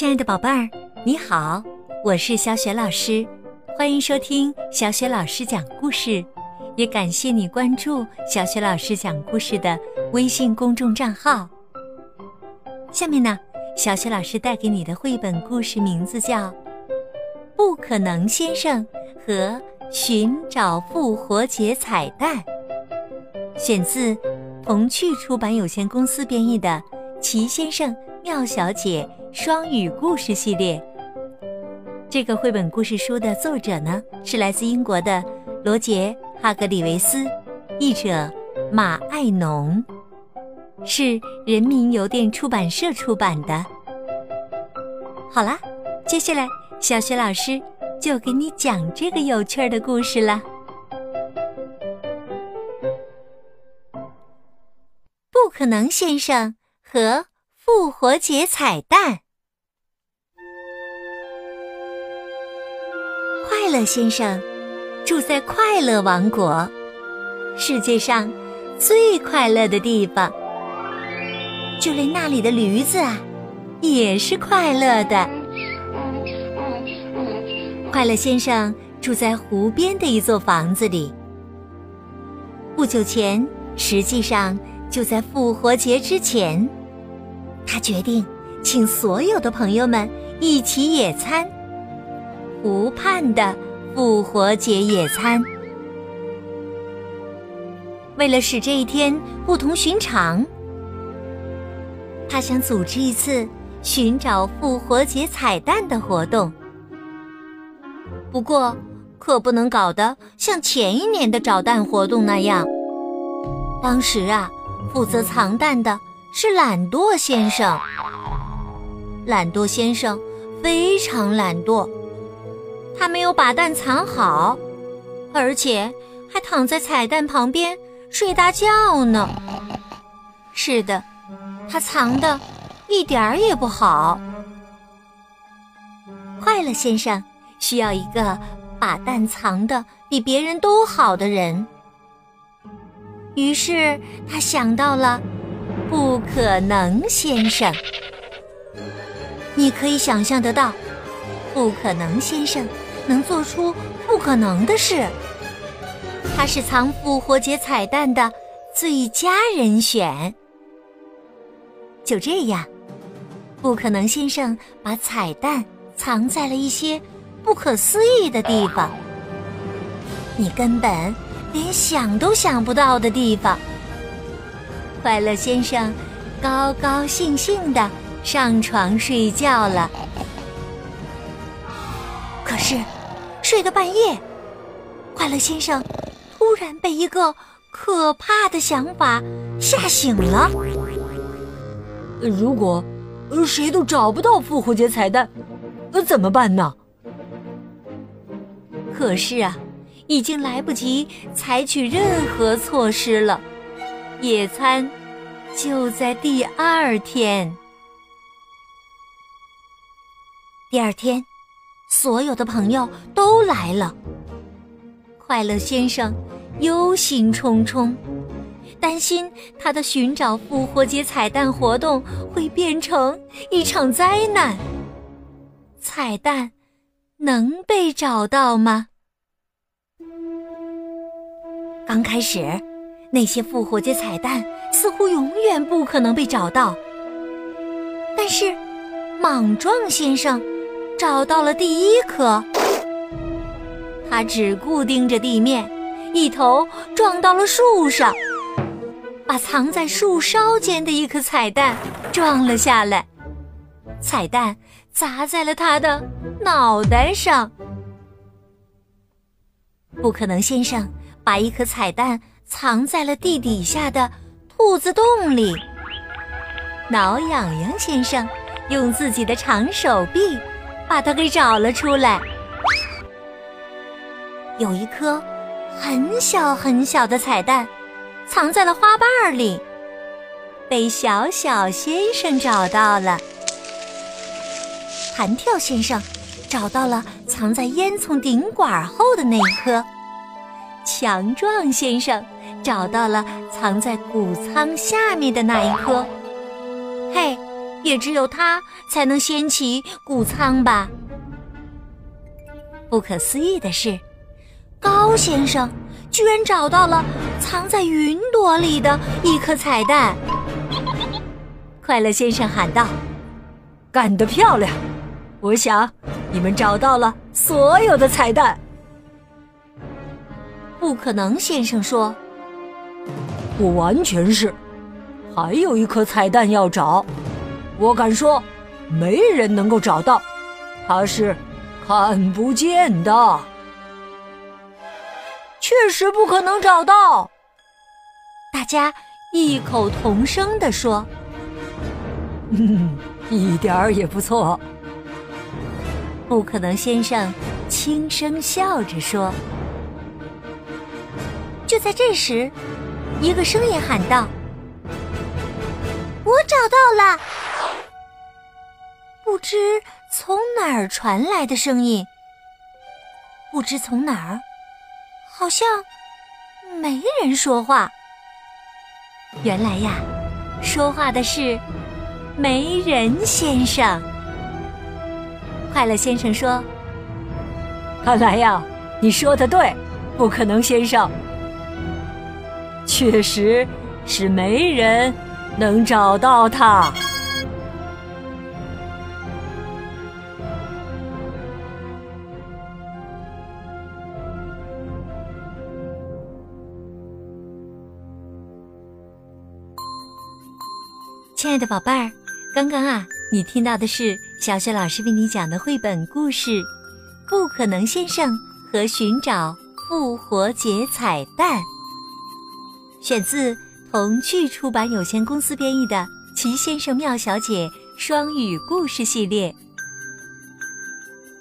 亲爱的宝贝儿，你好，我是小雪老师，欢迎收听小雪老师讲故事，也感谢你关注小雪老师讲故事的微信公众账号。下面呢，小雪老师带给你的绘本故事名字叫《不可能先生和寻找复活节彩蛋》，选自童趣出版有限公司编译的《齐先生妙小姐》。双语故事系列，这个绘本故事书的作者呢是来自英国的罗杰·哈格里维斯，译者马爱农，是人民邮电出版社出版的。好啦，接下来小雪老师就给你讲这个有趣儿的故事了。不可能先生和。复活节彩蛋！快乐先生住在快乐王国，世界上最快乐的地方。就连那里的驴子啊，也是快乐的。快乐先生住在湖边的一座房子里。不久前，实际上就在复活节之前。他决定请所有的朋友们一起野餐，湖畔的复活节野餐。为了使这一天不同寻常，他想组织一次寻找复活节彩蛋的活动。不过，可不能搞得像前一年的找蛋活动那样。当时啊，负责藏蛋的。是懒惰先生。懒惰先生非常懒惰，他没有把蛋藏好，而且还躺在彩蛋旁边睡大觉呢。是的，他藏的一点儿也不好。快乐先生需要一个把蛋藏的比别人都好的人，于是他想到了。不可能，先生。你可以想象得到，不可能先生能做出不可能的事。他是藏复活节彩蛋的最佳人选。就这样，不可能先生把彩蛋藏在了一些不可思议的地方，你根本连想都想不到的地方。快乐先生高高兴兴地上床睡觉了。可是，睡到半夜，快乐先生突然被一个可怕的想法吓醒了。如果谁都找不到复活节彩蛋，怎么办呢？可是啊，已经来不及采取任何措施了。野餐就在第二天。第二天，所有的朋友都来了。快乐先生忧心忡忡，担心他的寻找复活节彩蛋活动会变成一场灾难。彩蛋能被找到吗？刚开始。那些复活节彩蛋似乎永远不可能被找到，但是莽撞先生找到了第一颗。他只顾盯着地面，一头撞到了树上，把藏在树梢间的一颗彩蛋撞了下来。彩蛋砸在了他的脑袋上。不可能先生把一颗彩蛋。藏在了地底下的兔子洞里。挠痒痒先生用自己的长手臂把它给找了出来。有一颗很小很小的彩蛋，藏在了花瓣里，被小小先生找到了。弹跳先生找到了藏在烟囱顶管后的那一颗。强壮先生。找到了藏在谷仓下面的那一颗。嘿，也只有它才能掀起谷仓吧。不可思议的是，高先生居然找到了藏在云朵里的一颗彩蛋。快乐先生喊道：“干得漂亮！我想你们找到了所有的彩蛋。”不可能先生说：“不完全是，还有一颗彩蛋要找。我敢说，没人能够找到，它是。”看不见的，确实不可能找到。大家异口同声地说：“嗯，一点儿也不错。”不可能先生轻声笑着说。就在这时，一个声音喊道：“我找到了！”不知。从哪儿传来的声音？不知从哪儿，好像没人说话。原来呀，说话的是没人先生。快乐先生说：“看来呀，你说的对，不可能先生，确实是没人能找到他。”亲爱的宝贝儿，刚刚啊，你听到的是小雪老师为你讲的绘本故事《不可能先生和寻找复活节彩蛋》，选自童趣出版有限公司编译的《奇先生妙小姐》双语故事系列。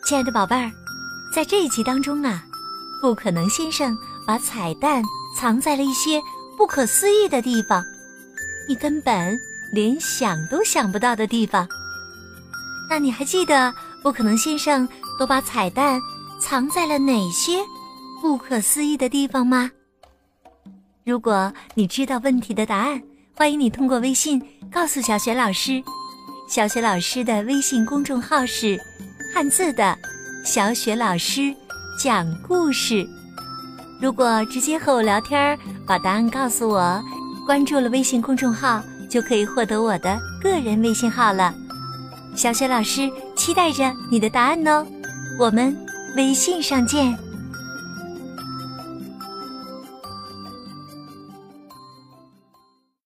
亲爱的宝贝儿，在这一集当中啊，不可能先生把彩蛋藏在了一些不可思议的地方，你根本。连想都想不到的地方，那你还记得不可能先生都把彩蛋藏在了哪些不可思议的地方吗？如果你知道问题的答案，欢迎你通过微信告诉小雪老师。小雪老师的微信公众号是“汉字的小雪老师讲故事”。如果直接和我聊天，把答案告诉我，关注了微信公众号。就可以获得我的个人微信号了，小雪老师期待着你的答案哦，我们微信上见。